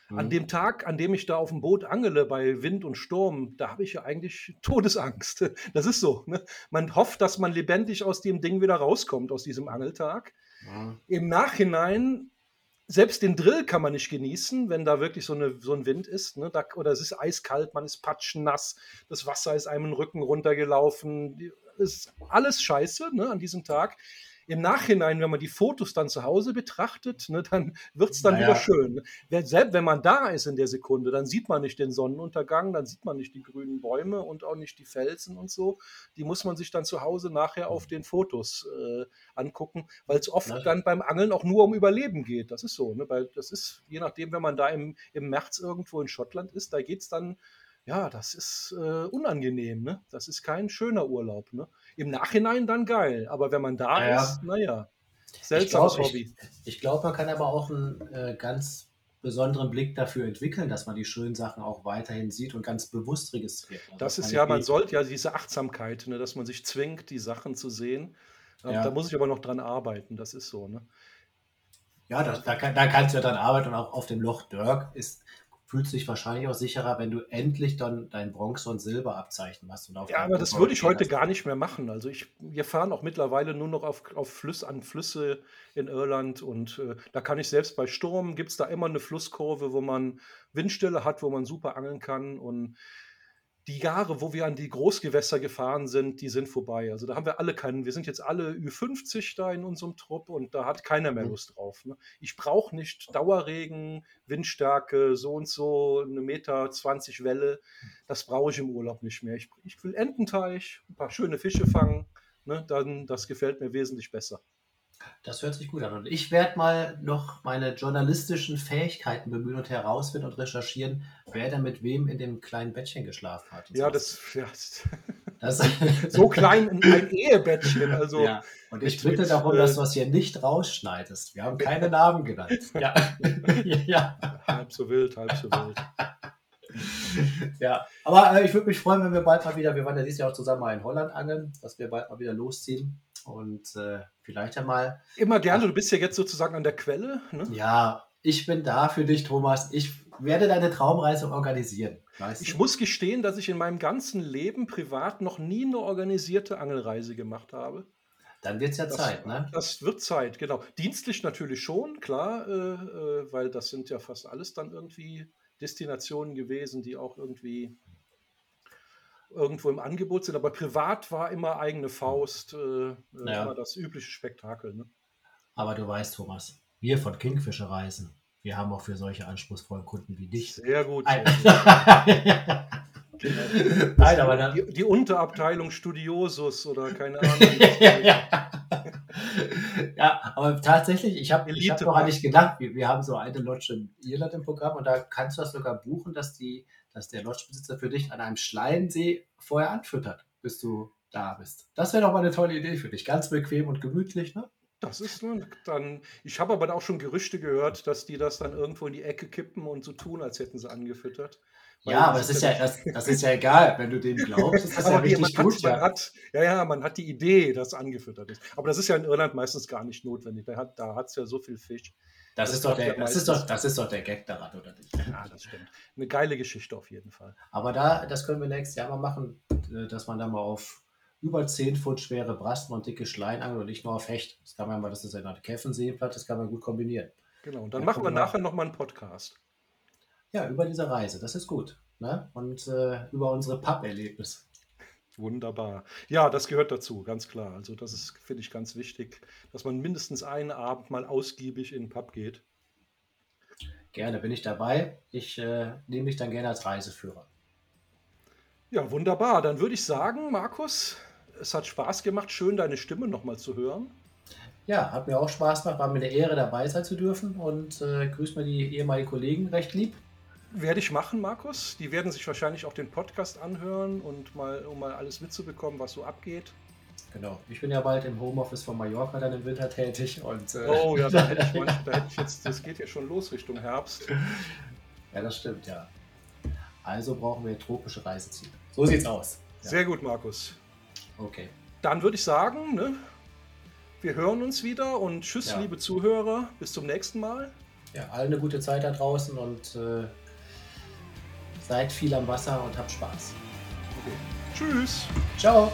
An Mhm. dem Tag, an dem ich da auf dem Boot angele bei Wind und Sturm, da habe ich ja eigentlich Todesangst. Das ist so, ne? Man hofft, dass man lebendig aus dem Ding wieder rauskommt, aus diesem Angeltag. Mhm. Im Nachhinein, selbst den Drill kann man nicht genießen, wenn da wirklich so, eine, so ein Wind ist. Ne? Da, oder es ist eiskalt, man ist patschnass, das Wasser ist einem den Rücken runtergelaufen. Ist alles scheiße ne, an diesem Tag. Im Nachhinein, wenn man die Fotos dann zu Hause betrachtet, ne, dann wird es dann Naja. wieder schön. Selbst wenn man da ist in der Sekunde, dann sieht man nicht den Sonnenuntergang, dann sieht man nicht die grünen Bäume und auch nicht die Felsen und so. Die muss man sich dann zu Hause nachher auf den Fotos äh, angucken, weil es oft Na, dann beim Angeln auch nur um Überleben geht. Das ist so. Ne? Weil das ist, je nachdem, wenn man da im, im März irgendwo in Schottland ist, da geht es dann, ja, das ist äh, unangenehm. Ne? Das ist kein schöner Urlaub. Ne? Im Nachhinein dann geil, aber wenn man da Ja, ist, naja, Ich seltsames glaube, Hobby. ich, ich glaub, man kann aber auch einen äh, ganz besonderen Blick dafür entwickeln, dass man die schönen Sachen auch weiterhin sieht und ganz bewusst registriert. Also, Das ist ja, man sollte ja diese Achtsamkeit, ne, dass man sich zwingt, die Sachen zu sehen. Ähm, Ja. Da muss ich aber noch dran arbeiten, das ist so. Ne? Ja, da, da, kann, da kannst du ja dann arbeiten und auch auf dem Loch Dirk ist, fühlst du dich wahrscheinlich auch sicherer, wenn du endlich dann dein Bronze- und Silberabzeichen hast. Und auf Ja, aber das würde ich heute hast. gar nicht mehr machen. Also ich, wir fahren auch mittlerweile nur noch auf, auf Flüss, an Flüsse in Irland und äh, da kann ich selbst bei Sturm, gibt es da immer eine Flusskurve, wo man Windstille hat, wo man super angeln kann und die Jahre, wo wir an die Großgewässer gefahren sind, die sind vorbei. Also da haben wir alle keinen, wir sind jetzt alle Ü50 da in unserem Trupp und da hat keiner mehr Mhm. Lust drauf. Ne? Ich brauche nicht Dauerregen, Windstärke, so und so, eine Meter 20 Welle. Das brauche ich im Urlaub nicht mehr. Ich, ich will Ententeich, ein paar schöne Fische fangen. Ne? Dann, das gefällt mir wesentlich besser. Das hört sich gut an. Und ich werde mal noch meine journalistischen Fähigkeiten bemühen und herausfinden und recherchieren, wer denn mit wem in dem kleinen Bettchen geschlafen hat. Ja, das, ja, das so klein ein, ein Ehebettchen. Also ja. Und ich bitte mit, darum, äh, dass du es hier nicht rausschneidest. Wir haben keine Namen genannt. Ja. ja. halb so wild, halb so wild. ja. Aber äh, ich würde mich freuen, wenn wir bald mal wieder, wir waren ja dieses Jahr auch zusammen mal in Holland angeln, dass wir bald mal wieder losziehen und äh, vielleicht einmal, Immer gerne, du bist ja jetzt sozusagen an der Quelle. Ne? ja, ich bin da für dich, Thomas. Ich werde deine Traumreise organisieren. Weißt Ich du? muss gestehen, dass ich in meinem ganzen Leben privat noch nie eine organisierte Angelreise gemacht habe. Dann wird es ja Das, Zeit, ne? das wird Zeit, genau. Dienstlich natürlich schon, klar, äh, äh, weil das sind ja fast alles dann irgendwie Destinationen gewesen, die auch irgendwie irgendwo im Angebot sind. Aber privat war immer eigene Faust, äh, äh, Ja. das übliche Spektakel. Ne? Aber du weißt, Thomas, wir von Kingfisher Reisen, wir haben auch für solche anspruchsvollen Kunden wie dich. Sehr gut. Ein-. Nein, aber dann, Die, die Unterabteilung Studiosus oder keine Ahnung. ja, ja. ja, aber tatsächlich, ich habe hab noch an dich gedacht, wir, wir haben so eine Lodge in Irland im Programm und da kannst du das sogar buchen, dass, die, dass der Lodgebesitzer für dich an einem Schleiensee vorher anfüttert, bis du da bist. Das wäre doch mal eine tolle Idee für dich. Ganz bequem und gemütlich, ne? Das ist nun dann. Ich habe aber auch schon Gerüchte gehört, dass die das dann irgendwo in die Ecke kippen und so tun, als hätten sie angefüttert. Weil Ja, aber das ist ja, das, das ist ja egal. Wenn du dem glaubst, ist das ja aber die- richtig man, gut. hat, Ja. hat, ja, ja, man hat die Idee, dass angefüttert ist. Aber das ist ja in Irland meistens gar nicht notwendig. Da hat hat's ja so viel Fisch. Das, das ist doch der, das, ist doch, das ist doch der Gag daran, oder nicht? Ja, das stimmt. Eine geile Geschichte auf jeden Fall. Aber da, das können wir nächstes Jahr mal machen, äh, dass man da mal auf über 10 Pfund schwere Brasten und dicke Schleien angelt und nicht nur auf Hecht. Das kann man mal, das ist ja eine Käffenseeplatte, das kann man gut kombinieren. Genau. Und dann Ja, machen wir nachher nochmal einen Podcast. Ja, über diese Reise, das ist gut. Ne? Und äh, über unsere Pub-Erlebnisse. Wunderbar. Ja, das gehört dazu, ganz klar. Also, das ist, finde ich, ganz wichtig, dass man mindestens einen Abend mal ausgiebig in den Pub geht. Gerne bin ich dabei. Ich äh, nehme mich dann gerne als Reiseführer. Ja, wunderbar. Dann würde ich sagen, Markus, es hat Spaß gemacht, schön deine Stimme nochmal zu hören. Ja, hat mir auch Spaß gemacht, war mir eine Ehre dabei sein zu dürfen und äh, grüßt mir die ehemaligen Kollegen recht lieb. Werde ich machen, Markus. Die werden sich wahrscheinlich auch den Podcast anhören und mal, um mal alles mitzubekommen, was so abgeht. Genau. Ich bin ja bald im Homeoffice von Mallorca dann im Winter tätig und äh, Oh ja, da hätte ich, manch, da hätte ich jetzt, das geht ja schon los Richtung Herbst. ja, das stimmt, ja. Also brauchen wir tropische Reiseziele. So sieht's aus. Ja. Sehr gut, Markus. Okay. Dann würde ich sagen, ne, wir hören uns wieder und tschüss, Ja. liebe Zuhörer. Bis zum nächsten Mal. Ja, allen eine gute Zeit da draußen und äh, seid viel am Wasser und habt Spaß. Okay. Tschüss. Ciao.